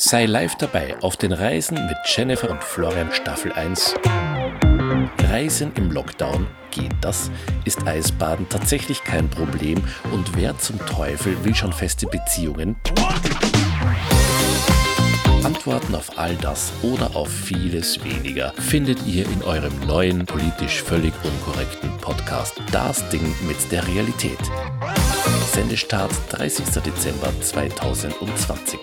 Sei live dabei auf den Reisen mit Jennifer und Florian Staffel 1. Reisen im Lockdown, geht das? Ist Eisbaden tatsächlich kein Problem? Und wer zum Teufel will schon feste Beziehungen? Antworten auf all das oder auf vieles weniger findet ihr in eurem neuen, politisch völlig unkorrekten Podcast Das Ding mit der Realität. Sendestart 30. Dezember 2020.